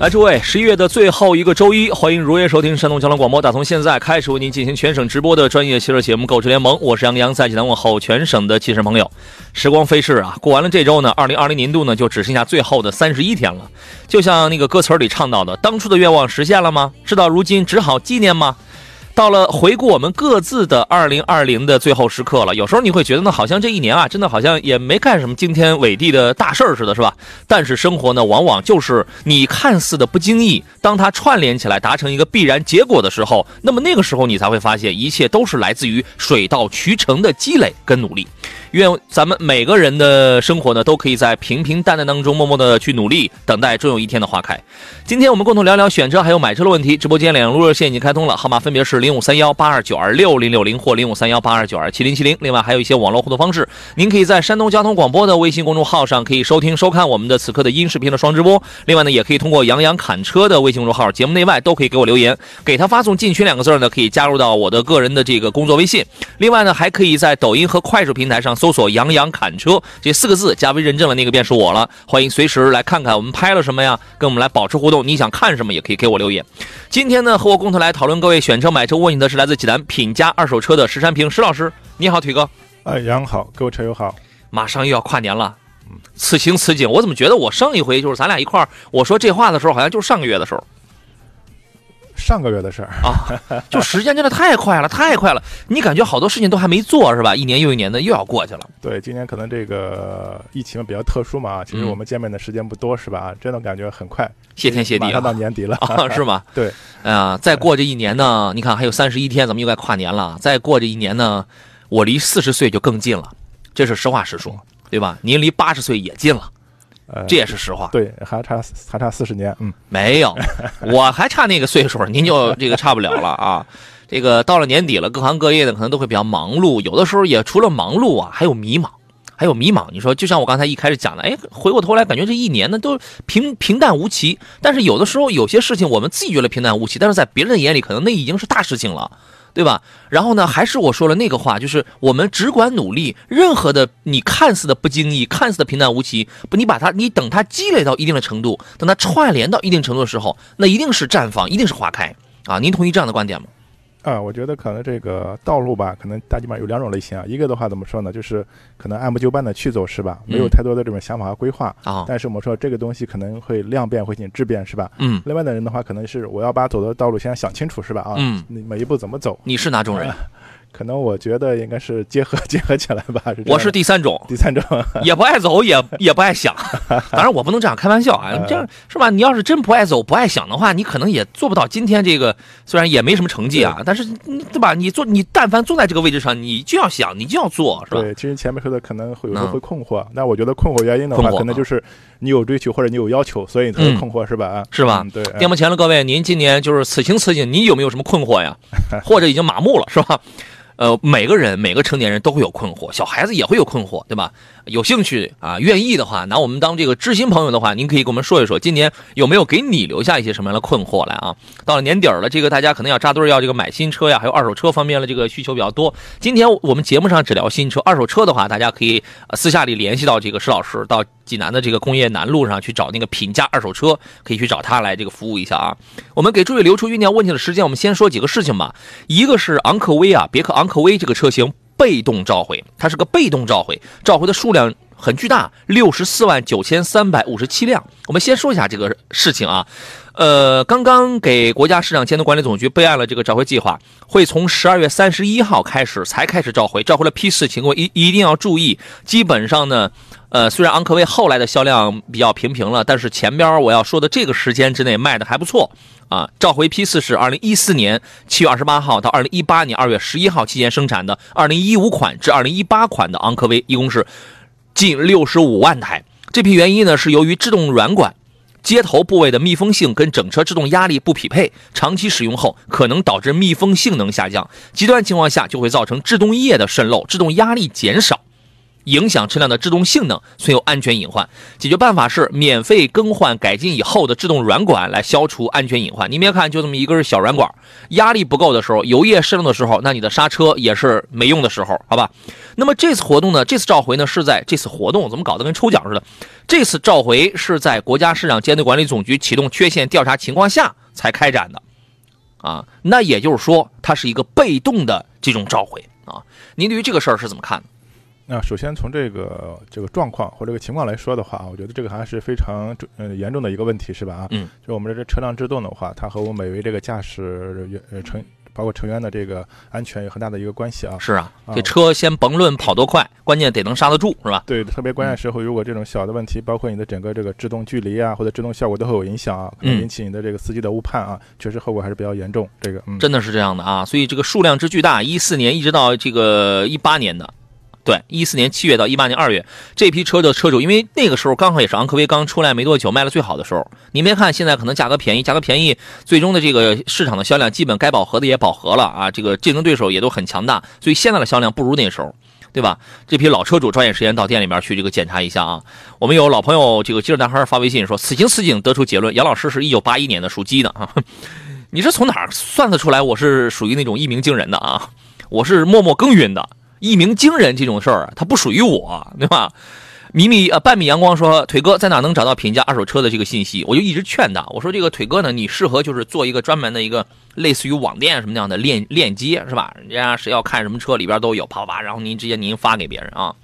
来，诸位，十一月的最后一个周一，欢迎如约收听山东交通广播。打从现在开始为您进行全省直播的专业汽车节目《购车联盟》，我是杨洋，在济南问候全省的汽车朋友。时光飞逝啊，过完了这周呢，二零二零年度呢就只剩下最后的三十一天了。就像那个歌词里唱到的，当初的愿望实现了吗？事到如今，只好纪念吗？到了回顾我们各自的二零二零的最后时刻了，有时候你会觉得呢，好像这一年啊，真的好像也没干什么惊天伟地的大事儿似的，是吧？但是生活呢，往往就是你看似的不经意，当它串联起来达成一个必然结果的时候，那么那个时候你才会发现，一切都是来自于水到渠成的积累跟努力。愿咱们每个人的生活呢，都可以在平平淡淡当中默默的去努力，等待终有一天的花开。今天我们共同聊聊选车还有买车的问题。直播间两路热线已经开通了，号码分别是零五三幺八二九二六零六零或零五三幺八二九二七零七零。另外还有一些网络互动方式，您可以在山东交通广播的微信公众号上可以收听收看我们的此刻的音视频的双直播。另外呢，也可以通过杨洋侃车的微信公众号，节目内外都可以给我留言，给他发送进群两个字呢，可以加入到我的个人的这个工作微信。另外呢，还可以在抖音和快手平台上搜索杨洋。砍车这四个字加微认证了，那个便是我了。欢迎随时来看看我们拍了什么呀，跟我们来保持互动。你想看什么也可以给我留言。今天呢，和我共同来讨论各位选车买车问题的是来自济南品家二手车的石山平石老师。你好，腿哥。哎，杨好，各位车友好。马上又要跨年了，此情此景，我怎么觉得我上一回就是咱俩一块儿我说这话的时候，好像就是上个月的时候。上个月的事儿啊，就时间真的太快了，太快了！你感觉好多事情都还没做是吧？一年又一年的又要过去了。对，今年可能这个疫情比较特殊嘛，其实我们见面的时间不多是吧？真的感觉很快，谢天谢地，马上到年底了 啊，是吗？对，哎呀，再过这一年呢，你看还有三十一天，咱们又该跨年了。再过这一年呢，我离四十岁就更近了，这是实话实说，对吧？您离八十岁也近了。这也是实话，对，还差还差四十年，嗯，没有，我还差那个岁数，您就这个差不了了啊。这个到了年底了，各行各业的可能都会比较忙碌，有的时候也除了忙碌啊，还有迷茫，还有迷茫。你说，就像我刚才一开始讲的，哎，回过头来感觉这一年呢都平平淡无奇，但是有的时候有些事情我们自己觉得平淡无奇，但是在别人的眼里可能那已经是大事情了。对吧？然后呢，还是我说了那个话，就是我们只管努力，任何的你看似的不经意、看似的平淡无奇，不，你把它，你等它积累到一定的程度，等它串联到一定程度的时候，那一定是绽放，一定是花开啊！您同意这样的观点吗？啊，我觉得可能这个道路吧，可能大基本上有两种类型啊。一个的话怎么说呢？就是可能按部就班的去走，是吧？没有太多的这种想法和规划啊。但是我们说这个东西可能会量变，会进行质变，是吧？嗯。另外的人的话，可能是我要把走的道路先想清楚，是吧？啊，嗯。你每一步怎么走？你是哪种人？可能我觉得应该是结合结合起来吧。我是第三种，第三种 也不爱走，也也不爱想。当然我不能这样开玩笑啊，这样是吧？你要是真不爱走、不爱想的话，你可能也做不到今天这个。虽然也没什么成绩啊，但是对吧？你坐，你但凡坐在这个位置上，你就要想，你就要做，是吧？对，其实前面说的可能会有时候会困惑。那我觉得困惑原因的话，可能就是你有追求或者你有要求，所以才会困惑，是吧？是吧？对。电幕前的各位，您今年就是此情此景，你有没有什么困惑呀？或者已经麻木了，是吧？呃，每个人每个成年人都会有困惑，小孩子也会有困惑，对吧？有兴趣啊，愿意的话，拿我们当这个知心朋友的话，您可以跟我们说一说，今年有没有给你留下一些什么样的困惑来啊？到了年底了，这个大家可能要扎堆要这个买新车呀，还有二手车方面的这个需求比较多。今天我们节目上只聊新车，二手车的话，大家可以私下里联系到这个施老师，到济南的这个工业南路上去找那个品价二手车，可以去找他来这个服务一下啊。我们给诸位留出酝酿问题的时间，我们先说几个事情吧。一个是昂科威啊，别克昂科威这个车型被动召回，它是个被动召回，召回的数量。很巨大，六十四万九千三百五十七辆。我们先说一下这个事情啊，呃，刚刚给国家市场监督管理总局备案了这个召回计划，会从十二月三十一号开始才开始召回，召回了批次情况一一定要注意。基本上呢，呃，虽然昂科威后来的销量比较平平了，但是前边我要说的这个时间之内卖的还不错啊。召回批次是二零一四年七月二十八号到二零一八年二月十一号期间生产的二零一五款至二零一八款的昂科威，一共是。近六十五万台，这批原因呢是由于制动软管接头部位的密封性跟整车制动压力不匹配，长期使用后可能导致密封性能下降，极端情况下就会造成制动液的渗漏，制动压力减少。影响车辆的制动性能，存有安全隐患。解决办法是免费更换改进以后的制动软管，来消除安全隐患。你别看就这么一根小软管，压力不够的时候，油液渗漏的时候，那你的刹车也是没用的时候，好吧？那么这次活动呢，这次召回呢是在这次活动怎么搞得跟抽奖似的？这次召回是在国家市场监督管理总局启动缺陷调查情况下才开展的，啊，那也就是说它是一个被动的这种召回啊。您对于这个事儿是怎么看的？那首先从这个这个状况或这个情况来说的话，我觉得这个还是非常呃严重的一个问题，是吧？啊，嗯，就我们这车辆制动的话，它和我们每位这个驾驶员呃成包括成员的这个安全有很大的一个关系啊。是啊，这车先甭论跑多快，关键得能刹得住，是吧？对，特别关键时候，如果这种小的问题，包括你的整个这个制动距离啊，或者制动效果都会有影响啊，可能引起你的这个司机的误判啊，确实后果还是比较严重。这个，嗯，真的是这样的啊，所以这个数量之巨大，一四年一直到这个一八年的。对，一四年七月到一八年二月，这批车的车主，因为那个时候刚好也是昂科威刚出来没多久，卖的最好的时候。你别看现在可能价格便宜，价格便宜，最终的这个市场的销量基本该饱和的也饱和了啊。这个竞争对手也都很强大，所以现在的销量不如那时候，对吧？这批老车主抓紧时间到店里面去这个检查一下啊。我们有老朋友这个肌肉男孩发微信说，此情此景得出结论，杨老师是一九八一年的属鸡的啊。你是从哪儿算得出来我是属于那种一鸣惊人的啊？我是默默耕耘的。一鸣惊人这种事儿啊，它不属于我，对吧？米米呃，半米阳光说，腿哥在哪能找到评价二手车的这个信息？我就一直劝他，我说这个腿哥呢，你适合就是做一个专门的一个类似于网店什么那样的链链接，是吧？人家谁要看什么车里边都有，啪啪，然后您直接您发给别人啊，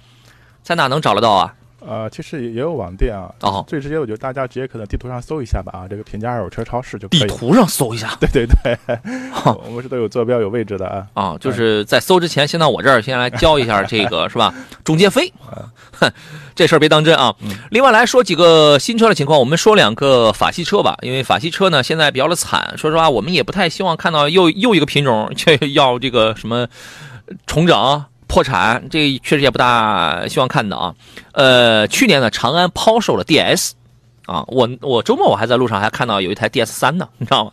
在哪能找得到啊？呃，其实也也有网店啊。哦，最直接，我觉得大家直接可能地图上搜一下吧啊，这个平价二手车超市就可以。地图上搜一下。对 对对，我们是都有坐标有位置的啊。啊，就是在搜之前，先到我这儿先来交一下这个是吧？中介费。哼，这事儿别当真啊。另外来说几个新车的情况，我们说两个法系车吧，因为法系车呢现在比较的惨。说实话，我们也不太希望看到又又一个品种却要这个什么重整。破产，这确实也不大希望看到啊。呃，去年呢，长安抛售了 DS，啊，我我周末我还在路上还看到有一台 DS 三呢，你知道吗？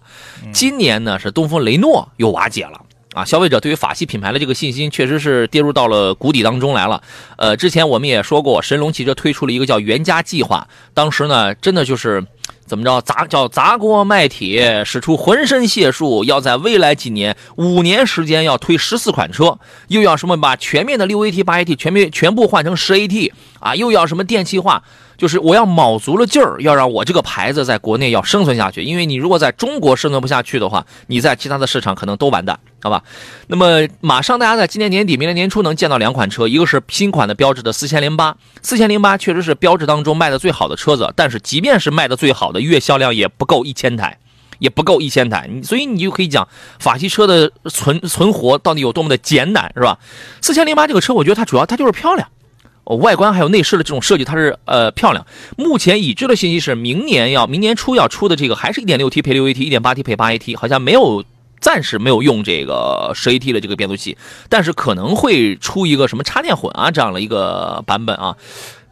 今年呢是东风雷诺又瓦解了啊，消费者对于法系品牌的这个信心确实是跌入到了谷底当中来了。呃，之前我们也说过，神龙汽车推出了一个叫“原家计划”，当时呢真的就是。怎么着砸叫砸锅卖铁，使出浑身解数，要在未来几年五年时间要推十四款车，又要什么把全面的六 AT 八 AT 全面全部换成十 AT 啊，又要什么电气化。就是我要卯足了劲儿，要让我这个牌子在国内要生存下去。因为你如果在中国生存不下去的话，你在其他的市场可能都完蛋，好吧？那么马上大家在今年年底、明年年初能见到两款车，一个是新款的标致的四千零八，四千零八确实是标致当中卖的最好的车子，但是即便是卖的最好的，月销量也不够一千台，也不够一千台。所以你就可以讲法系车的存存活到底有多么的艰难，是吧？四千零八这个车，我觉得它主要它就是漂亮。外观还有内饰的这种设计，它是呃漂亮。目前已知的信息是，明年要明年初要出的这个还是一点六 T 配六 AT，一点八 T 配八 AT，好像没有暂时没有用这个十 AT 的这个变速器，但是可能会出一个什么插电混啊这样的一个版本啊。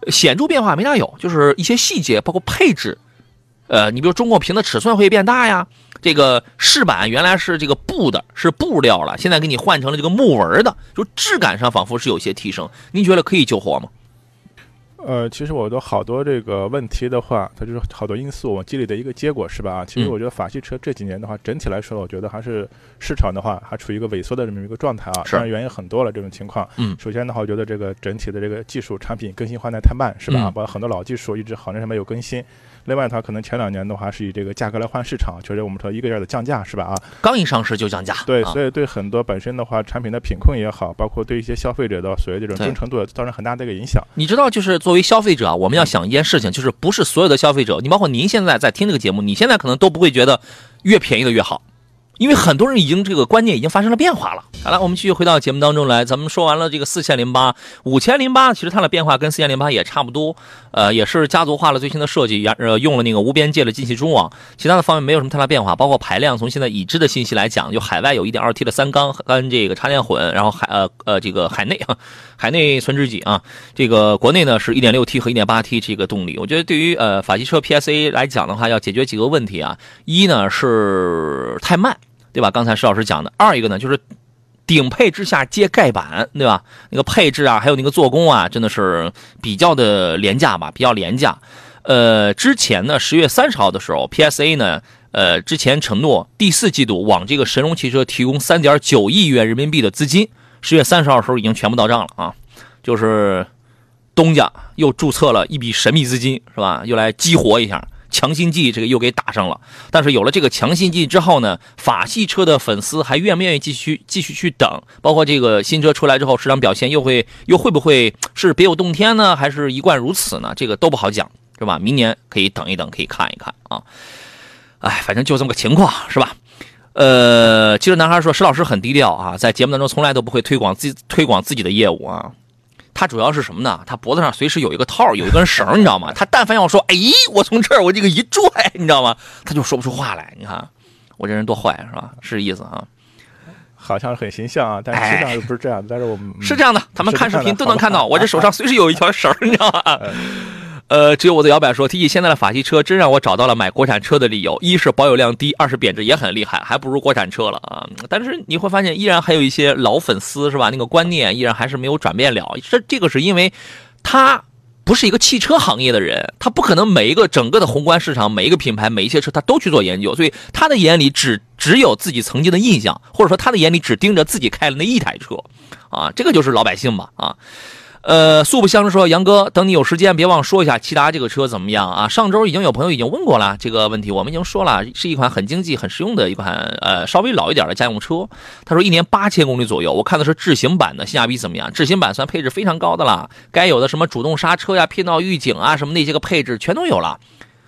显著变化没大有，就是一些细节，包括配置，呃，你比如中控屏的尺寸会变大呀。这个饰板原来是这个布的，是布料了，现在给你换成了这个木纹的，就质感上仿佛是有些提升。您觉得可以救活吗？呃，其实我都好多这个问题的话，它就是好多因素我积累的一个结果，是吧？啊其实我觉得法系车这几年的话，整体来说，我觉得还是市场的话还处于一个萎缩的这么一个状态啊。是。原因很多了，这种情况。嗯。首先的话，我觉得这个整体的这个技术产品更新换代太慢，是吧？包括很多老技术一直好长时间没有更新。另外，它可能前两年的话是以这个价格来换市场，确实我们说一个劲儿的降价是吧？啊，刚一上市就降价，对，啊。所以对很多本身的话产品的品控也好，包括对一些消费者的所谓这种忠诚度造成很大的一个影响。你知道，就是作为消费者啊，我们要想一件事情，就是不是所有的消费者，你包括您现在在听这个节目，你现在可能都不会觉得越便宜的越好，因为很多人已经这个观念已经发生了变化了。好了，我们继续回到节目当中来，咱们说完了这个四千零八、五千零八，其实它的变化跟四千零八也差不多，呃，也是家族化了最新的设计，呃，用了那个无边界的进气中网，其他的方面没有什么太大变化，包括排量，从现在已知的信息来讲，就海外有 1.2T 的三缸跟这个插电混，然后海呃呃这个海内啊，海内存知己啊，这个国内呢是 1.6T 和 1.8T 这个动力，我觉得对于呃法系车 PSA 来讲的话，要解决几个问题啊，一呢是太慢，对吧？刚才石老师讲的，二一个呢就是。顶配之下接盖板，对吧？那个配置啊，还有那个做工啊，真的是比较的廉价吧，比较廉价。呃，之前呢，十月三十号的时候，PSA 呢，呃，之前承诺第四季度往这个神龙汽车提供三点九亿元人民币的资金，十月三十号的时候已经全部到账了啊，就是东家又注册了一笔神秘资金，是吧？又来激活一下。强心剂这个又给打上了，但是有了这个强心剂之后呢，法系车的粉丝还愿不愿意继续继续去等？包括这个新车出来之后，市场表现又会又会不会是别有洞天呢？还是一贯如此呢？这个都不好讲，是吧？明年可以等一等，可以看一看啊。哎，反正就这么个情况，是吧？呃，其实男孩说，石老师很低调啊，在节目当中从来都不会推广自推广自己的业务啊。他主要是什么呢？他脖子上随时有一个套，有一根绳，你知道吗？他但凡要说，哎，我从这儿我这个一拽，你知道吗？他就说不出话来。你看我这人多坏，是吧？是意思啊？好像很形象啊，但实际上又不是这样的。但是我们是这样的，他们看视频都能看到，我这手上随时有一条绳，你知道吗？呃，只有我的摇摆说，提起现在的法系车，真让我找到了买国产车的理由：一是保有量低，二是贬值也很厉害，还不如国产车了啊。但是你会发现，依然还有一些老粉丝是吧？那个观念依然还是没有转变了。这这个是因为他不是一个汽车行业的人，他不可能每一个整个的宏观市场，每一个品牌，每一些车他都去做研究，所以他的眼里只只有自己曾经的印象，或者说他的眼里只盯着自己开的那一台车，啊，这个就是老百姓嘛啊。呃，素不相识说，杨哥，等你有时间，别忘说一下骐达这个车怎么样啊？上周已经有朋友已经问过了这个问题，我们已经说了，是一款很经济、很实用的一款呃稍微老一点的家用车。他说一年八千公里左右，我看的是智行版的，性价比怎么样？智行版算配置非常高的了，该有的什么主动刹车呀、骗道预警啊，什么那些个配置全都有了。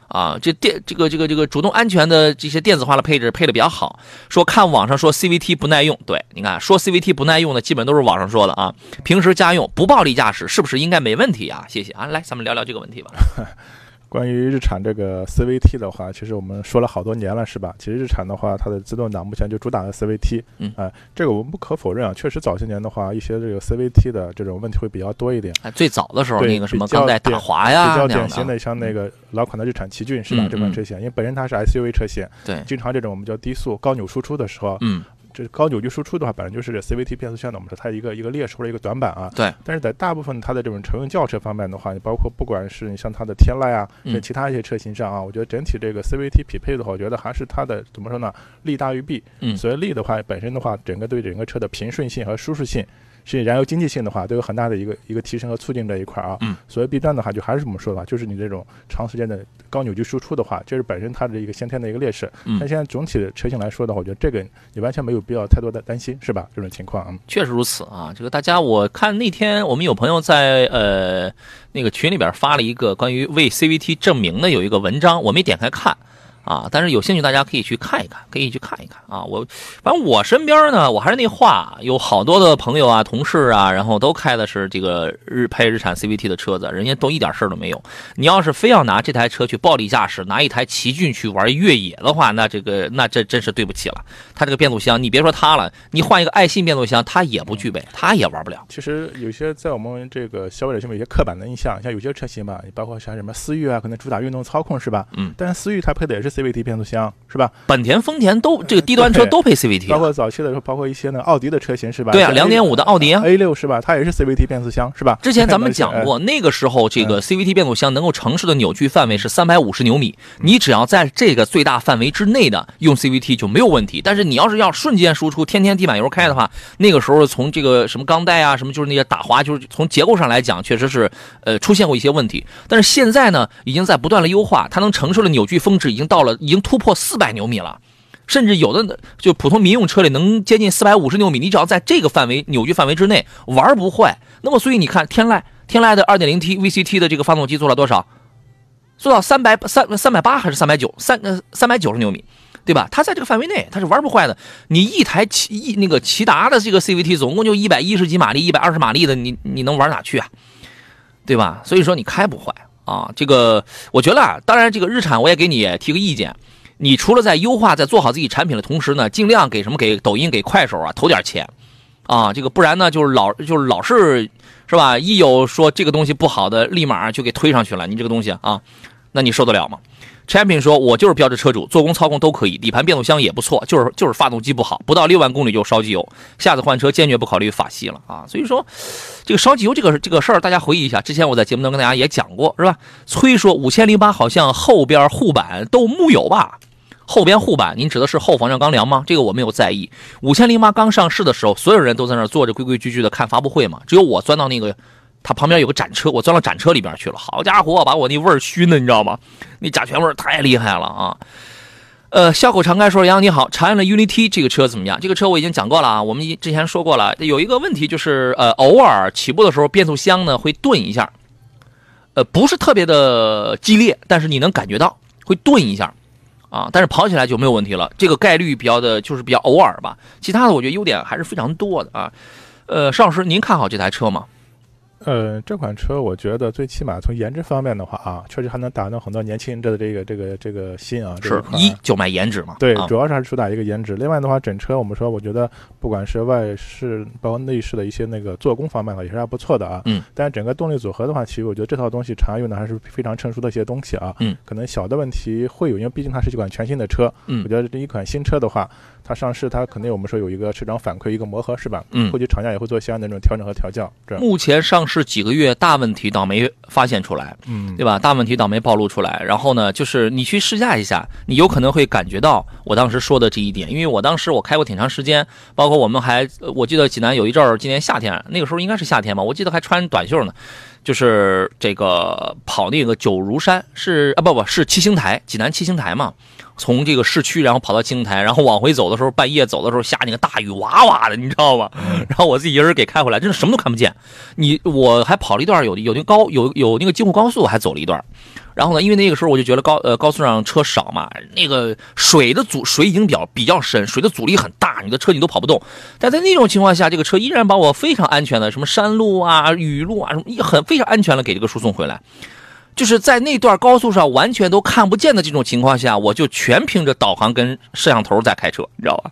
啊，这电这个这个这个主动安全的这些电子化的配置配的比较好。说看网上说 CVT 不耐用，对，你看说 CVT 不耐用的，基本都是网上说的啊。平时家用不暴力驾驶是不是应该没问题啊？谢谢啊，来咱们聊聊这个问题吧。关于日产这个 CVT 的话，其实我们说了好多年了，是吧？其实日产的话，它的自动挡目前就主打的 CVT，嗯哎、这个我们不可否认啊，确实早些年的话，一些这个 CVT 的这种问题会比较多一点。哎，最早的时候对那个什么比带打典滑呀，比较典型的像那个老款的日产奇骏是吧？这款车型，因为本身它是 SUV 车型，对，经常这种我们叫低速高扭输出的时候，嗯，这高扭矩输出的话，本来就是这 CVT 变速箱的我们说它一个一个劣势或者一个短板啊。对。但是在大部分它的这种乘用轿车方面的话，你包括不管是你像它的天籁啊，嗯在其他一些车型上啊，我觉得整体这个 CVT 匹配的话，我觉得还是它的怎么说呢，利大于弊。嗯所以利的话，本身的话，整个对整个车的平顺性和舒适性。是燃油经济性的话，都有很大的一个一个提升和促进这一块啊。嗯。所谓弊端的话，就还是我们说的话，就是你这种长时间的高扭矩输出的话，这是本身它的一个先天的一个劣势。嗯但现在总体的车型来说的话，我觉得这个你完全没有必要太多的担心，是吧？这种情况啊。确实如此啊！这个大家，我看那天我们有朋友在呃那个群里边发了一个关于为 CVT 证明的有一个文章，我没点开看啊，但是有兴趣大家可以去看一看，可以去看一看啊。我反正我身边呢，我还是那话，有好多的朋友啊、同事啊，然后都开的是这个日配日产 CVT 的车子，人家都一点事儿都没有。你要是非要拿这台车去暴力驾驶，拿一台奇骏去玩越野的话，那这个那这真是对不起了。它这个变速箱，你别说它了，你换一个爱信变速箱，它也不具备，它也玩不了。其实有些在我们这个消费者心里有些刻板的印象，像有些车型吧，你包括像什么思域啊，可能主打运动操控是吧？嗯。但是思域它配的也是 CVT 变速箱，是吧？本田、丰田都这个低端车都配 CVT，包括早期的时候，包括一些呢奥迪的车型，是吧？对啊，两点五的奥迪啊，A 六是吧？它也是 CVT 变速箱，是吧？之前咱们讲过，那个时候这个 CVT 变速箱能够承受的扭矩范围是三百五十牛米，你只要在这个最大范围之内的用 CVT 就没有问题。但是你要是要瞬间输出，天天地板油开的话，那个时候从这个什么钢带啊，什么就是那些打滑，就是从结构上来讲，确实是呃出现过一些问题。但是现在呢，已经在不断的优化，它能承受的扭矩峰值已经到了，已经突破四百牛米了，甚至有的就普通民用车里能接近四百五十牛米。你只要在这个范围扭矩范围之内玩不坏。那么所以你看天籁，天籁的二点零 T VCT 的这个发动机做了多少？做到三百三三百八还是三百九？三呃三百九十牛米，对吧？它在这个范围内，它是玩不坏的。你一台骐一那个骐达的这个 CVT 总共就一百一十几马力，一百二十马力的，你你能玩哪去啊？对吧？所以说你开不坏。啊，这个我觉得啊，当然这个日产我也给你提个意见，你除了在优化、在做好自己产品的同时呢，尽量给什么给抖音、给快手啊投点钱，啊，这个不然呢就是老就是老是是吧？一有说这个东西不好的，立马就给推上去了，你这个东西啊，那你受得了吗？？Champion 说：“我就是标致车主，做工操控都可以，底盘变速箱也不错，就是就是发动机不好，不到六万公里就烧机油。下次换车坚决不考虑法系了啊！所以说，这个烧机油这个这个事儿，大家回忆一下，之前我在节目中跟大家也讲过，是吧？崔说五千零八好像后边护板都木有吧？后边护板，您指的是后防撞钢梁吗？这个我没有在意。五千零八刚上市的时候，所有人都在那坐着规规矩矩的看发布会嘛，只有我钻到那个。”它旁边有个展车，我钻到展车里边去了。好家伙，把我那味儿熏的，你知道吗？那甲醛味儿太厉害了啊！呃，笑口常开说：“杨你好，长安的 UNI-T 这个车怎么样？这个车我已经讲过了啊，我们之前说过了。有一个问题就是，呃，偶尔起步的时候变速箱呢会顿一下，呃，不是特别的激烈，但是你能感觉到会顿一下啊。但是跑起来就没有问题了。这个概率比较的，就是比较偶尔吧。其他的我觉得优点还是非常多的啊。呃，邵老师，您看好这台车吗？呃，这款车我觉得最起码从颜值方面的话啊，确实还能打动很多年轻人的这个这个这个心啊。是一就卖颜值嘛？对，主要是还是主打一个颜值。另外的话，整车我们说，我觉得不管是外饰包括内饰的一些那个做工方面的话，也是还不错的啊。嗯。但是整个动力组合的话，其实我觉得这套东西常用的还是非常成熟的一些东西啊。嗯。可能小的问题会有，因为毕竟它是一款全新的车。嗯。我觉得这一款新车的话。它上市，它肯定我们说有一个市场反馈，一个磨合，是吧？嗯，后期厂家也会做相应的这种调整和调教。这目前上市几个月，大问题倒没发现出来，嗯，对吧？大问题倒没暴露出来。然后呢，就是你去试驾一下，你有可能会感觉到我当时说的这一点，因为我当时我开过挺长时间，包括我们还，我记得济南有一阵儿，今年夏天那个时候应该是夏天吧，我记得还穿短袖呢，就是这个跑那个九如山，是啊，不不是七星台，济南七星台嘛。从这个市区，然后跑到青台，然后往回走的时候，半夜走的时候下那个大雨，哇哇的，你知道吗？然后我自己一人给开回来，真的什么都看不见。你我还跑了一段，有有那个高有有那个京沪高速，还走了一段。然后呢，因为那个时候我就觉得高呃高速上车少嘛，那个水的阻水已经比较比较深，水的阻力很大，你的车你都跑不动。但在那种情况下，这个车依然把我非常安全的什么山路啊、雨路啊什么，很非常安全的给这个输送回来。就是在那段高速上完全都看不见的这种情况下，我就全凭着导航跟摄像头在开车，你知道吧？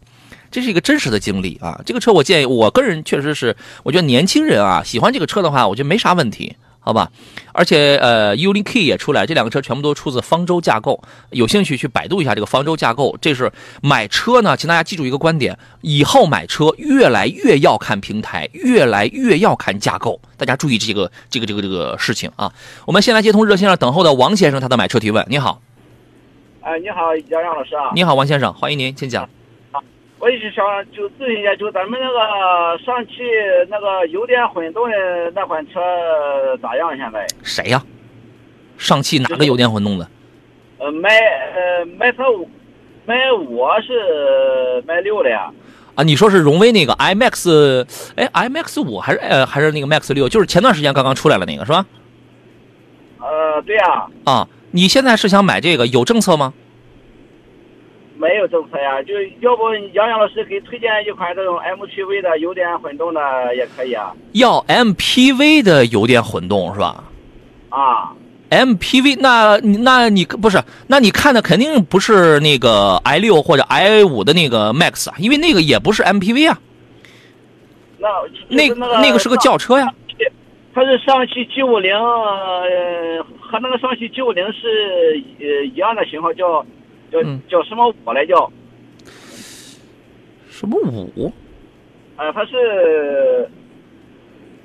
这是一个真实的经历啊！这个车我建议，我个人确实是，我觉得年轻人啊喜欢这个车的话，我觉得没啥问题。好吧，而且呃，UNI K 也出来，这两个车全部都出自方舟架构。有兴趣去百度一下这个方舟架构。这是买车呢，请大家记住一个观点：以后买车越来越要看平台，越来越要看架构。大家注意这个这个这个这个事情啊！我们先来接通热线上等候的王先生，他的买车提问。你好，哎，你好，杨洋老师啊。你好，王先生，欢迎您，请讲。我也是想就咨询一下，就咱们那个上汽那个油电混动的那款车咋样？现在谁呀？上汽哪个油电混动的？呃，迈呃迈特五，迈五是迈六的呀。啊，你说是荣威那个 iMax？哎，iMax 五还是呃还是那个 Max 六？就是前段时间刚刚出来了那个是吧？呃，对呀。啊，你现在是想买这个？有政策吗？没有政策呀，就要不杨洋老师给推荐一款这种 MPV 的油电混动的也可以啊。要 MPV 的油电混动是吧？啊，MPV 那那你不是？那你看的肯定不是那个 i 六或者 i 五的那个 Max 啊，因为那个也不是 MPV 啊。那那那个是个轿车呀。它是上汽 G 五零，和那个上汽 G 五零是呃一样的型号，叫。叫嗯叫什么五来叫？什么五？呃，它是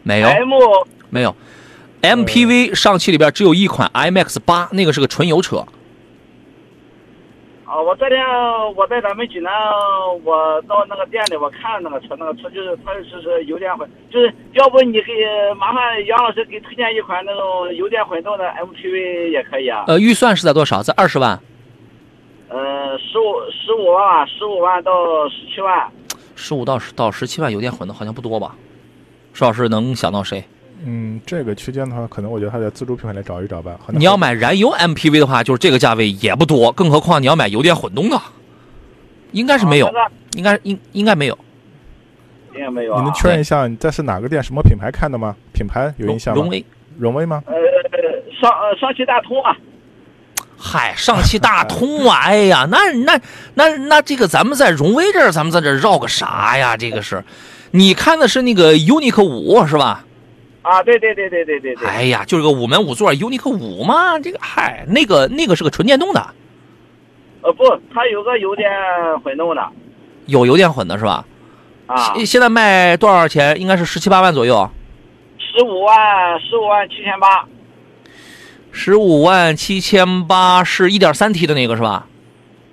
没有 M 没有，MPV 上汽里边只有一款 IMAX 八，那个是个纯油车。啊，我昨天我在咱们济南，我到那个店里我看那个车，那个车就是它是是油电混，就是要不你给麻烦杨老师给推荐一款那种油电混动的 MPV 也可以啊。呃，预算是在多少？在二十万，呃，十五十五万，十五万到十七万。十五到十到十七万油电混的好像不多吧？邵老师能想到谁？嗯，这个区间的话，可能我觉得还得自主品牌来找一找吧。你要买燃油 MPV 的话，就是这个价位也不多，更何况你要买油电混动的，应该是没有啊，应该应应该没有。应该没有啊。你能确认一下，你这是哪个店、什么品牌看的吗？品牌有印象吗荣？威，荣威吗？呃，上呃上汽大通啊，嗨，上汽大通啊！哎呀，那那那那这个咱们在荣威这儿，咱们在这儿绕个啥呀？这个是，你看的是那个 UNIQ 五是吧？啊，对对对对对对对。哎呀，就是个五门五座 UNIQ 五嘛，这个嗨，那个那个是个纯电动的，呃不，它有个油电混动的有油电混的是吧？啊，现现在卖多少钱？应该是十七八万左右，十五万十五万七千八。十五万七千八是一点三 T 的那个是吧？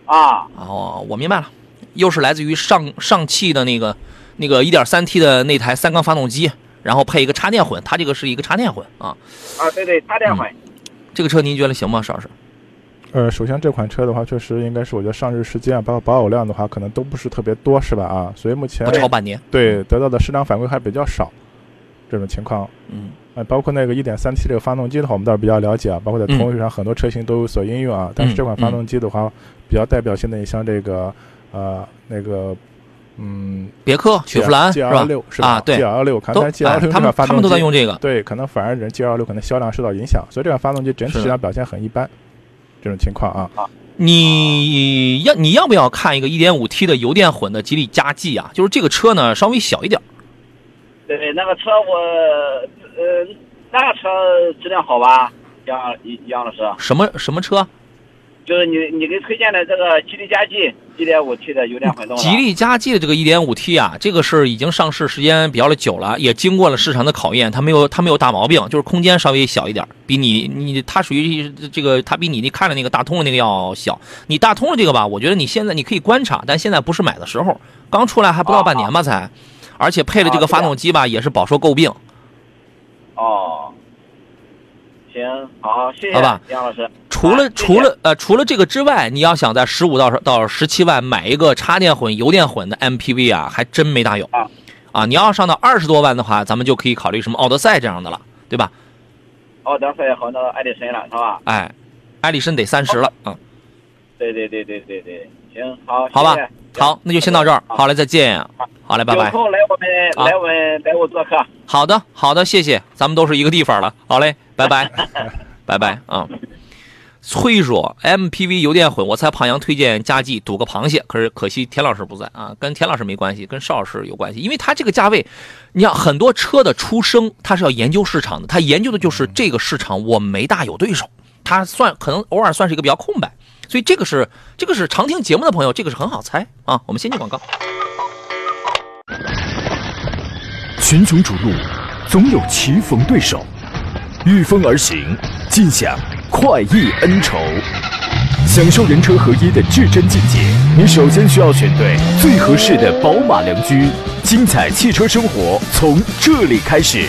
啊，哦，我明白了，又是来自于上上汽的那个那个一点三 T 的那台三缸发动机，然后配一个插电混，它这个是一个插电混啊。啊，对对，插电混。这个车您觉得行吗，邵老师？呃，首先这款车的话，确实应该是我觉得上市时间啊，包括保有量的话，可能都不是特别多，是吧？啊，所以目前不超半年。对得到的市场反馈还比较少，这种情况。嗯呃，包括那个 1.3T 这个发动机的话，我们倒是比较了解啊，包括在嗯通用上很多车型都有所应用啊。但是这款发动机的话，比较代表性的，你像这个呃那个嗯，别克、雪佛兰 G 是 L 吧？六是吧啊对，G L 六，可都能 G L 哎六他们他们都在用这个。对，可能反而人 G L 六可能销量受到影响，所以这款发动机整体质量表现很一般，这种情况啊。你要你要不要看一个 1.5T 的油电混的吉利嘉际啊？就是这个车呢稍微小一点，对对，那个车我呃，那个车质量好吧？杨杨老师，什么什么车？就是你你给推荐的这个吉利嘉际一点五 T 的油电混动。吉利嘉际的这个一点五 T 啊，这个是已经上市时间比较的久了，也经过了市场的考验，它没有它没有大毛病，就是空间稍微小一点，比你你它属于这个它比你你看的那个大通的那个要小。你大通的这个吧，我觉得你现在你可以观察，但现在不是买的时候，刚出来还不到半年吧才，而且配的这个发动机吧也是饱受诟病。哦，行，好，谢谢好吧杨老师。除了啊谢谢除了呃除了这个之外，你要想在十五到到十七万买一个插电混、油电混的 MPV 啊，还真没大有啊啊！你要上到二十多万的话，咱们就可以考虑什么奥德赛这样的了，对吧？奥德赛和那个艾力绅了，是吧？哎，艾力绅得三十了，嗯，对对对对对对，行，好，好吧好，那就先到这儿，好嘞，再见，好嘞，拜拜。有空来我们来我们来我做客。好的，好的，谢谢，咱们都是一个地方了，好嘞，拜拜，拜拜啊。崔说 MPV 油电混，我猜胖阳推荐佳绩赌个螃蟹，可是可惜田老师不在啊，跟田老师没关系，跟邵老师有关系，因为他这个价位，你看很多车的出生，他是要研究市场的，他研究的就是这个市场我没大有对手，他算可能偶尔算是一个比较空白，所以这个是这个是常听节目的朋友，这个是很好猜啊。我们先进广告。群雄逐鹿，总有棋逢对手；御风而行，尽享快意恩仇。享受人车合一的至臻境界，你首先需要选对最合适的宝马良驹。精彩汽车生活从这里开始。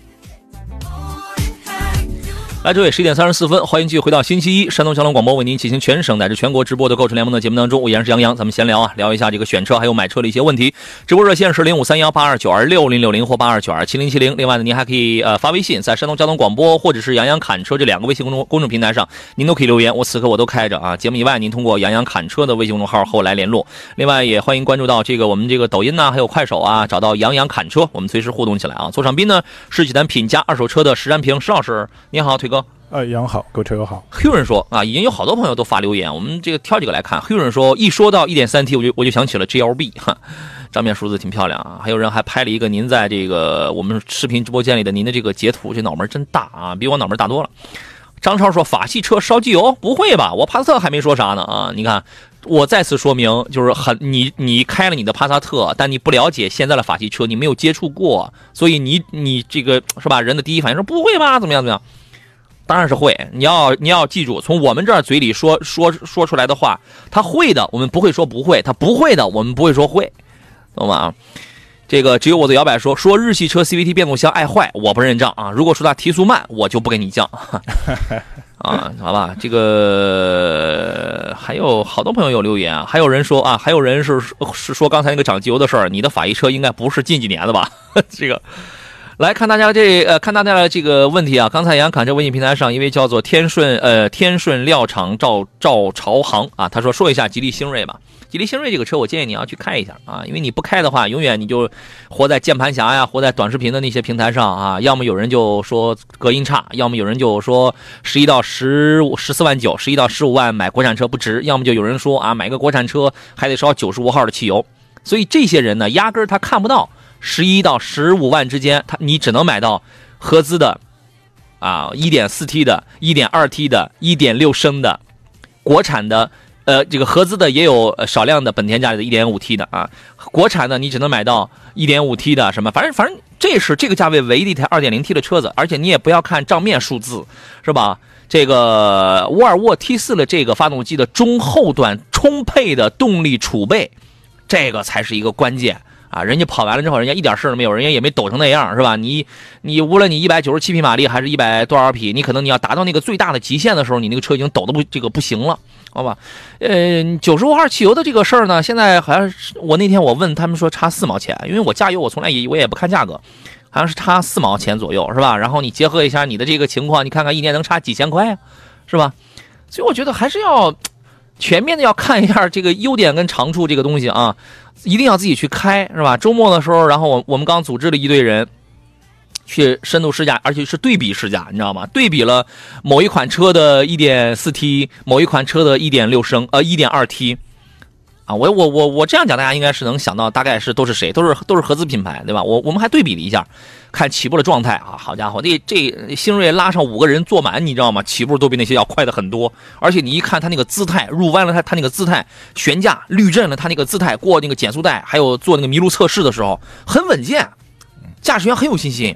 来，这位，十一点三十四分，欢迎继续回到星期一山东交通广播为您进行全省乃至全国直播的购车联盟的节目当中，我依然是杨洋，咱们闲聊啊，聊一下这个选车还有买车的一些问题。直播热线是零五三幺八二九二六零六零或八二九二七零七零。另外呢，您还可以呃发微信，在山东交通广播或者是杨洋侃车这两个微信公众公众平台上，您都可以留言，我此刻我都开着啊。节目以外，您通过杨洋侃车的微信公众号和我来联络。另外，也欢迎关注到这个我们这个抖音呐、还有快手啊，找到杨洋侃车，我们随时互动起来啊。座上宾呢是济南品家二手车的石占平石老师，您好，腿。呃，杨好，各位车友好。黑人说啊，已经有好多朋友都发留言，我们这个挑几个来看。黑人说，一说到一点三 T，我就我就想起了 GLB 哈，账面数字挺漂亮啊。还有人还拍了一个您在这个我们视频直播间里的您的这个截图，这脑门真大啊，比我脑门大多了。张超说，法系车烧机油？不会吧？我帕萨特还没说啥呢啊！你看，我再次说明，就是很你你开了你的帕萨特，但你不了解现在的法系车，你没有接触过，所以你你这个是吧？人的第一反应说不会吧？怎么样怎么样？当然是会，你要你要记住，从我们这儿嘴里说说说出来的话，他会的，我们不会说不会；他不会的，我们不会说会，懂吗？这个只有我的摇摆说说日系车 CVT 变速箱爱坏，我不认账啊！如果说它提速慢，我就不给你降 啊！好吧，这个还有好多朋友有留言啊，还有人说啊，还有人是是说刚才那个涨机油的事儿，你的法系车应该不是近几年的吧？这个。来看大家这呃，看大家的这个问题啊。刚才杨侃这微信平台上一位叫做天顺呃天顺料厂赵赵朝航啊，他说说一下吉利星瑞吧。吉利星瑞这个车，我建议你要去开一下啊，因为你不开的话，永远你就活在键盘侠呀，活在短视频的那些平台上啊。要么有人就说隔音差，要么有人就说十一到十五十四万九，十一到十五万买国产车不值，要么就有人说啊，买个国产车还得烧九十五号的汽油。所以这些人呢，压根儿他看不到。十一到十五万之间，它你只能买到合资的，啊，一点四 T 的、一点二 T 的、一点六升的，国产的，呃，这个合资的也有少量的本田家里的一点五 T 的啊，国产的你只能买到一点五 T 的什么，反正反正这是这个价位唯一的一台二点零 T 的车子，而且你也不要看账面数字，是吧？这个沃尔沃 T 四的这个发动机的中后段充沛的动力储备，这个才是一个关键。啊，人家跑完了之后，人家一点事都没有，人家也没抖成那样，是吧？你你无论你一百九十七匹马力还是一百多少匹，你可能你要达到那个最大的极限的时候，你那个车已经抖的不这个不行了，好吧？呃，九十五号汽油的这个事儿呢，现在好像是我那天我问他们说差四毛钱，因为我加油我从来也我也不看价格，好像是差四毛钱左右，是吧？然后你结合一下你的这个情况，你看看一年能差几千块呀，是吧？所以我觉得还是要。全面的要看一下这个优点跟长处这个东西啊，一定要自己去开，是吧？周末的时候，然后我我们刚组织了一队人去深度试驾，而且是对比试驾，你知道吗？对比了某一款车的 1.4T，某一款车的1.6升，呃，1.2T。我我我我这样讲，大家应该是能想到大概是都是谁，都是都是合资品牌，对吧？我我们还对比了一下，看起步的状态啊，好家伙，这这星瑞拉上五个人坐满，你知道吗？起步都比那些要快的很多，而且你一看他那个姿态，入弯了他他那个姿态，悬架滤震了他那个姿态，过那个减速带，还有做那个麋鹿测试的时候很稳健，驾驶员很有信心。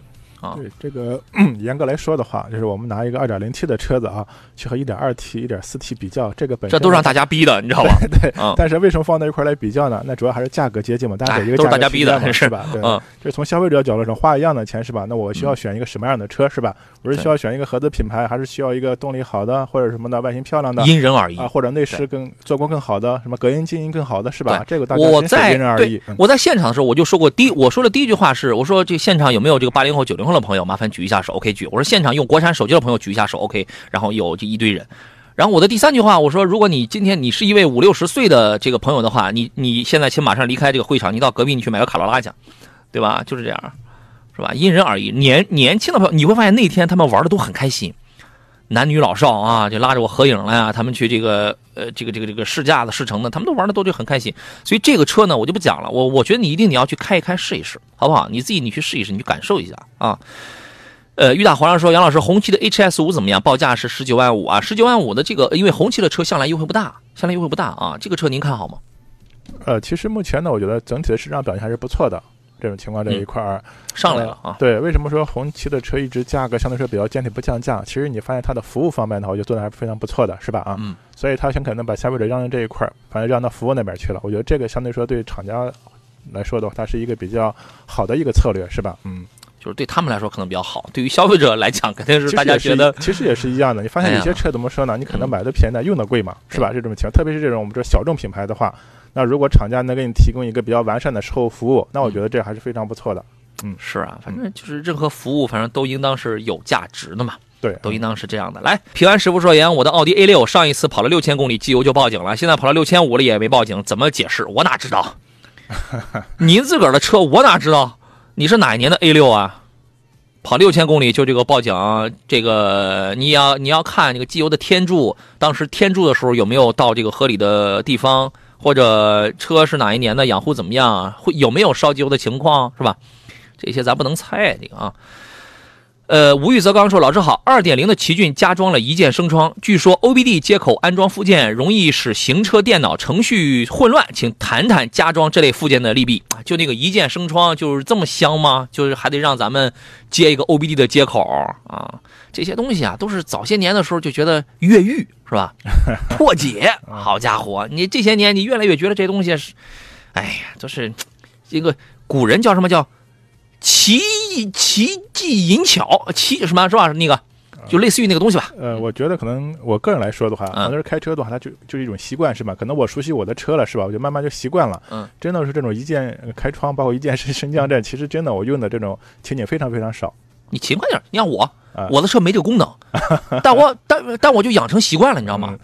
对这个 严格来说的话，就是我们拿一个 2.0T 的车子啊，去和 1.2T、1.4T 比较，这个本身这都让大家逼的，你知道吧？对，但是为什么放在一块来比较呢？那主要还是价格接近嘛，大家给一个价格逼的，是吧？对，就是从消费者角度上花一样的钱是吧？那我需要选一个什么样的车是吧？我是需要选一个合资品牌，还是需要一个动力好的或者什么的外形漂亮的？因人而异啊，或者内饰更做工更好的，什么隔音静音更好的是吧？这个大家我在因人而异。我在现场的时候我就说过，第我说的第一句话是，我说这现场有没有这个八零后、九零后的朋友？麻烦举一下。手 OK 举，我说现场用国产手机的朋友举一下手 OK，然后有这一堆人，然后我的第三句话我说，如果你今天你是一位五六十岁的这个朋友的话，你你现在请马上离开这个会场，你到隔壁你去买个卡罗拉去，对吧？就是这样，是吧？因人而异，年年轻的朋友你会发现那天他们玩的都很开心，男女老少啊，就拉着我合影了呀，他们去这个呃这个这个这个试驾的试乘的，他们都玩的都就很开心，所以这个车呢我就不讲了，我我觉得你一定你要去开一开试一试，好不好？你自己你去试一试，你去感受一下啊。呃，玉大皇上说：“杨老师，红旗的 HS 五怎么样？报价是十九万五啊，十九万五的这个，因为红旗的车向来优惠不大，向来优惠不大啊。这个车您看好吗？”呃，其实目前呢，我觉得整体的市场表现还是不错的。这种情况这一块儿上来了啊。对，为什么说红旗的车一直价格相对说比较坚挺不降价？其实你发现它的服务方面的话，我觉得做的还是非常不错的，是吧？啊，嗯。所以他想可能把消费者让到这一块儿，反正让到服务那边去了。我觉得这个相对说对厂家来说的话，它是一个比较好的一个策略，是吧？嗯。就是对他们来说可能比较好，对于消费者来讲肯定是大家觉得其实也是一样的。你发现有些车怎么说呢？你可能买的便宜，用的贵嘛，是吧？这种情况，特别是这种我们说小众品牌的话，那如果厂家能给你提供一个比较完善的售后服务，那我觉得这还是非常不错的。嗯，是啊，反正就是任何服务，反正都应当是有价值的嘛。对，都应当是这样的。来，平安师傅说：“杨，我的奥迪 A 六上一次跑了六千公里，机油就报警了，现在跑了六千五了也没报警，怎么解释？我哪知道？您自个儿的车我哪知道？你是哪一年的 A 六啊？”跑六千公里就这个报警，这个你要你要看这个机油的天柱，当时天柱的时候有没有到这个合理的地方，或者车是哪一年的，养护怎么样，会有没有烧机油的情况，是吧？这些咱不能猜这个啊。呃，吴玉泽刚说：“老师好，二点零的奇骏加装了一键升窗，据说 OBD 接口安装附件容易使行车电脑程序混乱，请谈谈加装这类附件的利弊啊？就那个一键升窗就是这么香吗？就是还得让咱们接一个 OBD 的接口啊？这些东西啊，都是早些年的时候就觉得越狱是吧？破解，好家伙，你这些年你越来越觉得这东西是，哎呀，就是一个古人叫什么叫？”奇奇技淫巧，七什么是吧？那个就类似于那个东西吧。呃，我觉得可能我个人来说的话，反正是开车的话，它就就是一种习惯，是吧？可能我熟悉我的车了，是吧？我就慢慢就习惯了。嗯，真的是这种一键开窗，包括一键升升降这，其实真的我用的这种情景非常非常少。你勤快点，你像我，我的车没这个功能，但我但但我就养成习惯了，你知道吗？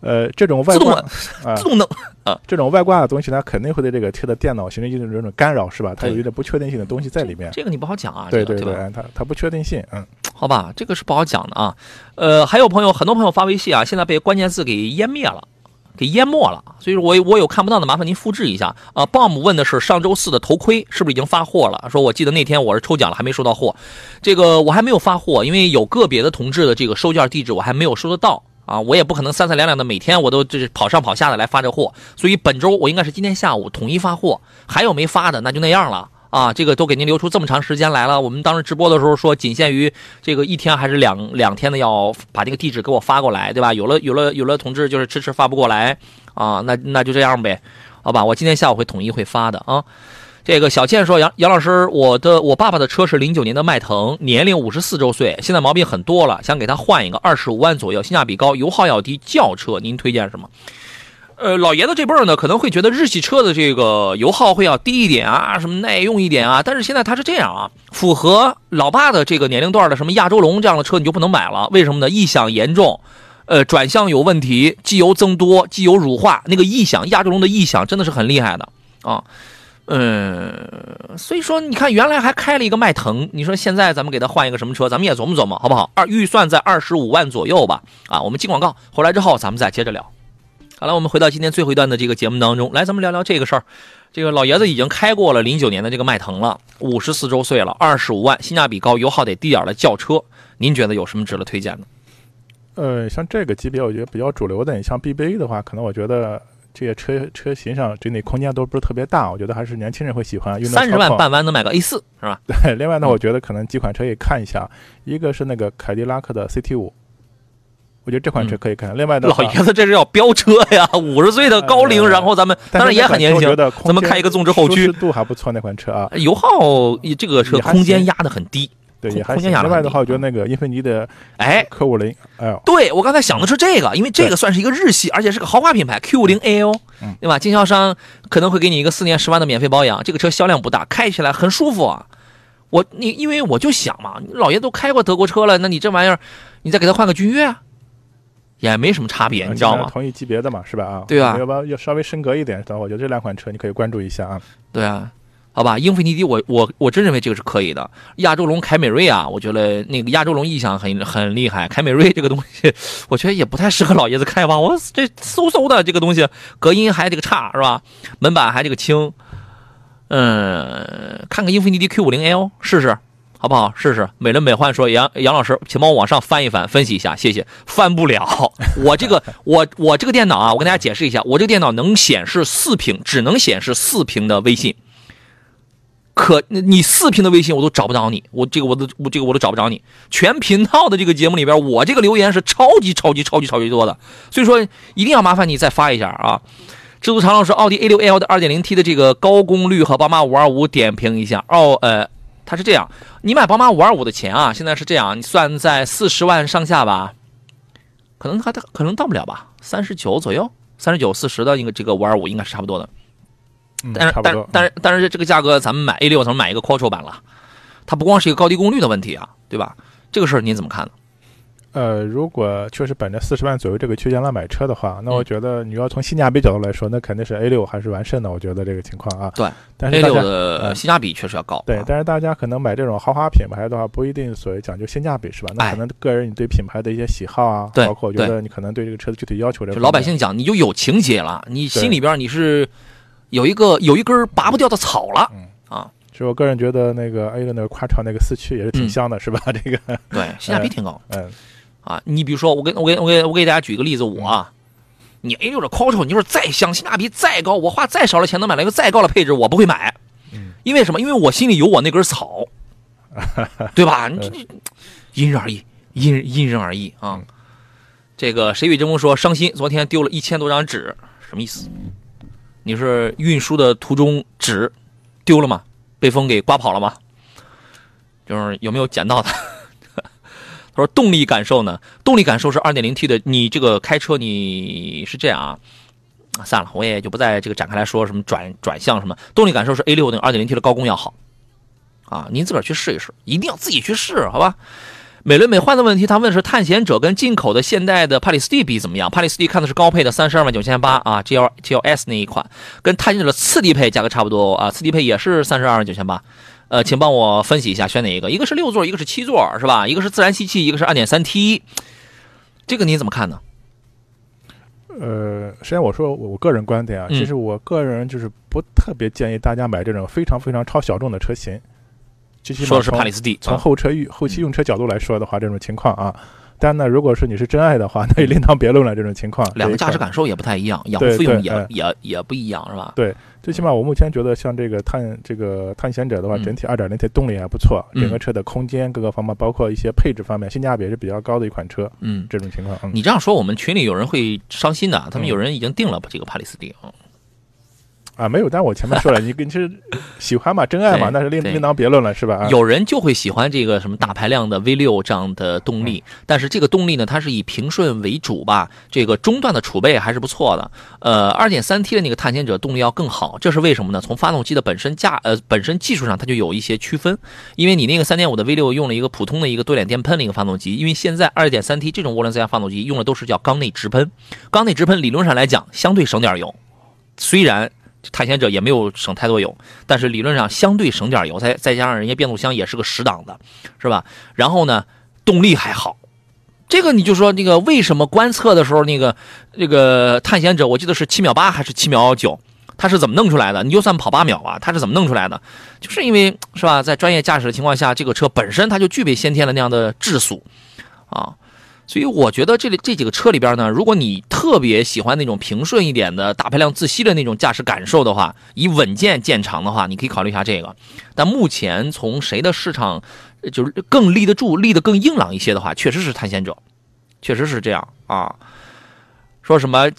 呃，这种外挂啊，自动弄 啊，这种外挂的东西，它肯定会对这个贴的电脑形成一种这种干扰，是吧？它有一点不确定性的东西在里面。这个你不好讲啊，对对对，它它不确定性，嗯，好吧，这个是不好讲的啊。呃，还有朋友，很多朋友发微信啊，现在被关键字给湮灭了，给淹没了，所以说我我有看不到的，麻烦您复制一下啊。Bom 问的是上周四的头盔是不是已经发货了？说我记得那天我是抽奖了，还没收到货，这个我还没有发货，因为有个别的同志的这个收件地址我还没有收得到。啊，我也不可能三三两两的每天我都就是跑上跑下的来发这货，所以本周我应该是今天下午统一发货。还有没发的，那就那样了啊。这个都给您留出这么长时间来了，我们当时直播的时候说仅限于这个一天还是两两天的，要把这个地址给我发过来，对吧？有了有了有了，同志就是迟迟发不过来啊，那那就这样呗，好吧？我今天下午会统一会发的啊。这个小倩说：“杨杨老师，我的我爸爸的车是零九年的迈腾，年龄五十四周岁，现在毛病很多了，想给他换一个二十五万左右，性价比高，油耗要低，轿车，您推荐什么？”呃，老爷子这辈儿呢，可能会觉得日系车的这个油耗会要低一点啊，什么耐用一点啊，但是现在他是这样啊，符合老爸的这个年龄段的什么亚洲龙这样的车你就不能买了，为什么呢？异响严重，呃，转向有问题，机油增多，机油乳化，那个异响，亚洲龙的异响真的是很厉害的啊。嗯，所以说你看，原来还开了一个迈腾，你说现在咱们给他换一个什么车，咱们也琢磨琢磨，好不好？二预算在二十五万左右吧。啊，我们进广告回来之后，咱们再接着聊。好了，我们回到今天最后一段的这个节目当中来，咱们聊聊这个事儿。这个老爷子已经开过了零九年的这个迈腾了，五十四周岁了，二十五万，性价比高，油耗得低点的轿车，您觉得有什么值得推荐的？呃，像这个级别，我觉得比较主流的，你像 BBA 的话，可能我觉得。这些车车型上整体空间都不是特别大，我觉得还是年轻人会喜欢。三十万半弯能买个 A 四是吧？对。另外呢，我觉得可能几款车也看一下，一个是那个凯迪拉克的 CT 五，我觉得这款车可以看。另外呢，老爷子这是要飙车呀，五十岁的高龄，然后咱们当然也很年轻，咱们开一个纵置后驱，舒适度还不错那款车啊。油耗这个车空间压的很低。对，也还行。另外的话，我觉得那个英菲尼的哎，Q 五零 L，对我刚才想的是这个，因为这个算是一个日系，而且是个豪华品牌 Q 五零 L，对吧？经销商可能会给你一个四年十万的免费保养。这个车销量不大，开起来很舒服啊。我你因为我就想嘛，老爷都开过德国车了，那你这玩意儿，你再给他换个君越，也没什么差别，你知道吗？同一级别的嘛，是吧？啊，对啊，要不要稍微升格一点？我觉得这两款车你可以关注一下啊。对啊。好吧，英菲尼迪，我我我真认为这个是可以的。亚洲龙、凯美瑞啊，我觉得那个亚洲龙异响很很厉害。凯美瑞这个东西，我觉得也不太适合老爷子开吧。我这嗖嗖的这个东西，隔音还这个差是吧？门板还这个轻。嗯，看看英菲尼迪 Q 五零 L 试试，好不好？试试。美轮美奂说杨杨老师，请帮我往上翻一翻，分析一下，谢谢。翻不了，我这个我我这个电脑啊，我跟大家解释一下，我这个电脑能显示四屏，只能显示四屏的微信。可你四屏的微信我都找不着你，我这个我都我这个我都找不着你。全频道的这个节目里边，我这个留言是超级超级超级超级多的，所以说一定要麻烦你再发一下啊。知足常乐说，奥迪 A 六 L 的 2.0T 的这个高功率和宝马525点评一下哦。呃，它是这样，你买宝马525的钱啊，现在是这样，你算在四十万上下吧，可能还可能到不了吧，三十九左右，三十九四十的应该这个525应该是差不多的。但是，但是，但是，但是这个价格，咱们买 A 六，咱们买一个 Quattro 版了，它不光是一个高低功率的问题啊，对吧？这个事儿您怎么看呢？呃，如果确实本着四十万左右这个区间来买车的话，那我嗯觉得你要从性价比角度来说，那肯定是 A 六还是完胜的。我觉得这个情况啊，对但是 A 六的呃性价比确实要高。对啊，但是大家可能买这种豪华品牌的话，不一定所谓讲究性价比是吧？那哎可能个人你对品牌的一些喜好啊，对包括我觉得你可能对这个车的具体要求这就，老百姓讲，你就有情节了，你心里边你是有一个有一根拔不掉的草了。嗯啊，其实我个人觉得那个 A 六那个夸超那个四驱也是挺嗯香的，是吧？这个，对，性价比挺高嗯，啊。你比如说，我给我给我给我给大家举个例子，我啊，你 A 六的 Quattro，你说再香，性价比再高，我花再少的钱能买到一个再高的配置，我不会买。嗯因为什么？因为我心里有我那根草，对吧？你因人而异，因因人而异啊。这个谁与争锋说伤心，昨天丢了一千多张纸，什么意思？你是运输的途中纸丢了吗？被风给刮跑了吗？就是有没有捡到的？他说动力感受呢？动力感受是 2.0T 的，你这个开车你是这样啊？算了，我也就不在这个展开来说什么转转向什么。动力感受是 A6 那个 2.0T 的高功要好啊，您自个儿去试一试，一定要自己去试，好吧？美轮美奂的问题，他问是探险者跟进口的现代的帕里斯蒂比怎么样？帕里斯蒂看的是高配的三十二万九千八啊，G L G L S 那一款，跟探险者的次低配价格差不多啊，次低配也是三十二万九千八。呃，请帮我分析一下选哪一个？一个是六座，一个是七座，是吧？一个是自然吸气，一个是二点三 T，这个你怎么看呢？呃，首先我说我我个人观点啊，嗯其实我个人就是不特别建议大家买这种非常非常超小众的车型。说的是帕里斯蒂，从啊。后车用后期用车角度来说的话，这种情况啊，但呢，如果是你是真爱的话，那也另当别论了。这种情况，两个驾驶感受也不太一样，养护费用也也也不一样，是吧？对最起码我目前觉得，像这个探这个探险者的话，嗯。整体二点零 T 动力还不错，嗯。整个车的空间各个方面，包括一些配置方面，性价比也是比较高的一款车。嗯，这种情况，嗯，你这样说，我们群里有人会伤心的，他们嗯。有人已经定了这个帕里斯蒂啊。啊没有，但我前面说了，你跟其实喜欢嘛，真爱嘛，那是另另当别论了，是吧？啊，有人就会喜欢这个什么大排量的 V 六这样的动力，嗯但是这个动力呢，它是以平顺为主吧，这个中段的储备还是不错的。呃，二点三 T 的那个探险者动力要更好，这是为什么呢？从发动机的本身价呃本身技术上，它就有一些区分，因为你那个三点五的 V 六用了一个普通的一个多点电喷的一个发动机，因为现在二点三 T 这种涡轮增压发动机用的都是叫缸内直喷，缸内直喷理论上来讲相对省点油，虽然。探险者也没有省太多油，但是理论上相对省点油，再再加上人家变速箱也是个十档的，是吧？然后呢，动力还好。这个你就说那个为什么观测的时候那个那个探险者，我记得是七秒八还是七秒九，它是怎么弄出来的？你就算跑八秒啊，它是怎么弄出来的？就是因为是吧，在专业驾驶的情况下，这个车本身它就具备先天的那样的质素啊。所以我觉得这里这几个车里边呢，如果你特别喜欢那种平顺一点的大排量自吸的那种驾驶感受的话，以稳健见长的话，你可以考虑一下这个。但目前从谁的市场就是更立得住、立得更硬朗一些的话，确实是探险者，确实是这样啊。说什么？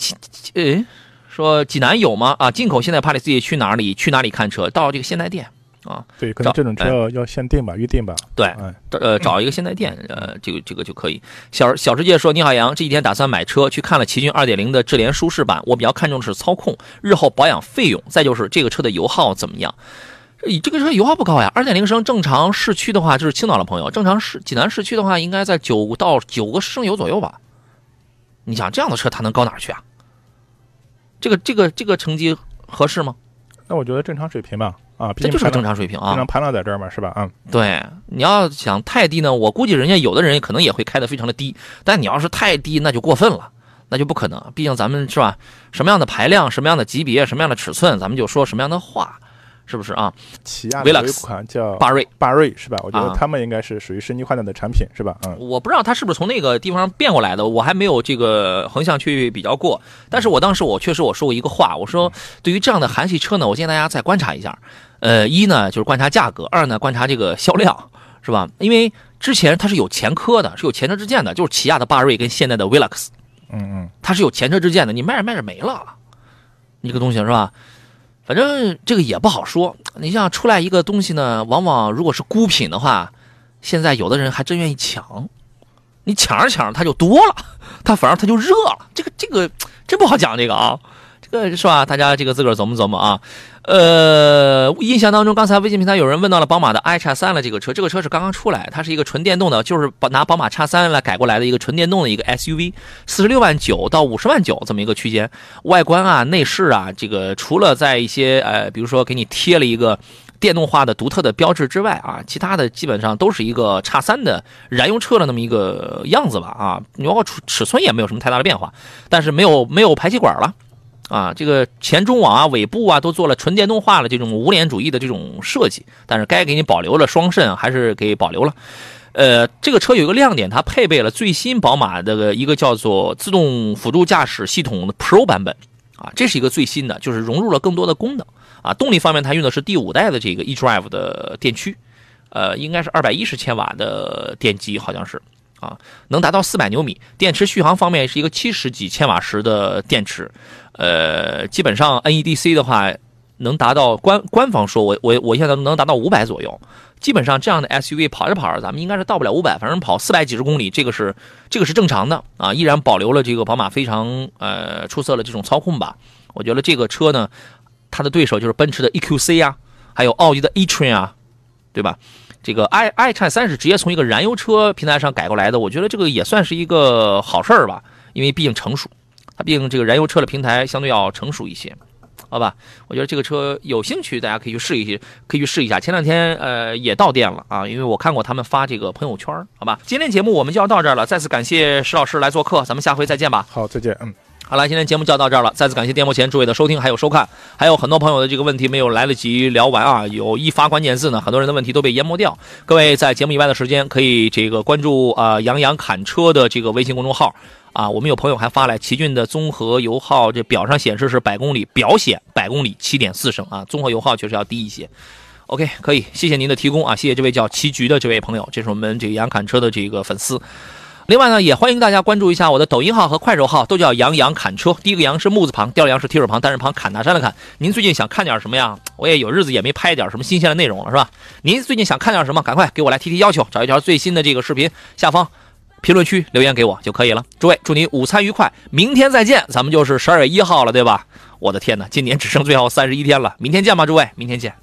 呃，说济南有吗？啊，进口现在帕里斯蒂去哪里？去哪里看车？到这个现代店啊。对，可能这种车要要限定吧，预定吧。对，嗯，呃，找一个现代店，呃，这个这个就可以。小小世界说：“你好，杨，这几天打算买车，去看了奇骏2.0的智联舒适版，我比较看重的是操控、日后保养费用，再就是这个车的油耗怎么样。以这个车油耗不高呀，2.0升正常市区的话，就是青岛的朋友，正常市济南市区的话，应该在九到九个升油左右吧。你想这样的车它能高哪儿去啊？这个这个这个成绩合适吗？那我觉得正常水平吧。啊，这就是个正常水平啊正。常盘量在这儿嘛，是吧？嗯，对，你要想太低呢，我估计人家有的人可能也会开得非常的低，但你要是太低，那就过分了，那就不可能。毕竟咱们是吧，什么样的排量、什么样的级别、什么样的尺寸，咱们就说什么样的话，是不是啊？起亚的有一款叫霸瑞，霸瑞是吧？我觉啊得他们应该是属于升级换代的产品，是吧？嗯，我不知道他是不是从那个地方变过来的，我还没有这个横向去比较过。但是我当时我确实我说过一个话，我说对于这样的韩系车呢，我建议大家再观察一下。呃，一呢就是观察价格，二呢观察这个销量，是吧？因为之前它是有前科的，是有前车之鉴的，就是起亚的霸瑞跟现代的威乐克斯嗯嗯，它是有前车之鉴的，你卖着卖着没了，你这个东西是吧？反正这个也不好说。你像出来一个东西呢，往往如果是孤品的话，现在有的人还真愿意抢，你抢着抢着它就多了，它反而它就热了。这个这个真不好讲这个啊，这个是吧？大家这个自个儿琢磨琢磨啊。呃，印象当中，刚才微信平台有人问到了宝马的 i 叉三了，这个车，这个车是刚刚出来，它是一个纯电动的，就是把拿宝马叉三来改过来的一个纯电动的一个 SUV，四十六万九到五十万九这么一个区间，外观啊、内饰啊，这个除了在一些呃，比如说给你贴了一个电动化的独特的标志之外啊，其他的基本上都是一个叉三的燃油车的那么一个样子吧啊，你包括尺尺寸也没有什么太大的变化，但是没有没有排气管了。啊，这个前中网啊、尾部啊都做了纯电动化的这种无脸主义的这种设计，但是该给你保留了双肾还是给保留了。呃，这个车有一个亮点，它配备了最新宝马的一个叫做自动辅助驾驶系统的 Pro 版本啊，这是一个最新的，就是融入了更多的功能啊。动力方面，它用的是第五代的这个 eDrive 的电驱，呃，应该是二百一十千瓦的电机，好像是啊，能达到四百牛米。电池续航方面是一个七十几千瓦时的电池。呃，基本上 NEDC 的话，能达到官官方说，我我我现在能达到五百左右。基本上这样的 SUV 跑着跑着，咱们应该是到不了五百，反正跑四百几十公里，这个是这个是正常的啊。依然保留了这个宝马非常呃出色的这种操控吧。我觉得这个车呢，它的对手就是奔驰的 EQC 啊，还有奥迪的 e-tron 啊，对吧？这个 i i 叉三是直接从一个燃油车平台上改过来的，我觉得这个也算是一个好事儿吧，因为毕竟成熟。毕竟这个燃油车的平台相对要成熟一些，好吧？我觉得这个车有兴趣，大家可以去试一试，可以去试一下。前两天呃也到店了啊，因为我看过他们发这个朋友圈，好吧？今天节目我们就要到这儿了，再次感谢石老师来做客，咱们下回再见吧。好，再见。嗯，好了，今天节目就要到这儿了，再次感谢电幕前诸位的收听还有收看，还有很多朋友的这个问题没有来得及聊完啊，有一发关键字呢，很多人的问题都被淹没掉。各位在节目以外的时间可以这个关注啊杨洋侃车的这个微信公众号。啊，我们有朋友还发来奇骏的综合油耗，这表上显示是百公里，表显百公里七点四升啊，综合油耗确实要低一些。OK，可以，谢谢您的提供啊，谢谢这位叫棋局的这位朋友，这是我们这个杨侃车的这个粉丝。另外呢，也欢迎大家关注一下我的抖音号和快手号，都叫杨洋侃车。第一个杨是木字旁，第二个杨是提手旁，单人旁，侃大山的侃。您最近想看点什么呀？我也有日子也没拍点什么新鲜的内容了，是吧？您最近想看点什么？赶快给我来提提要求，找一条最新的这个视频，下方。评论区留言给我就可以了。诸位，祝您午餐愉快，明天再见。咱们就是十二月一号了，对吧？我的天哪，今年只剩最后三十一天了，明天见吧，诸位，明天见。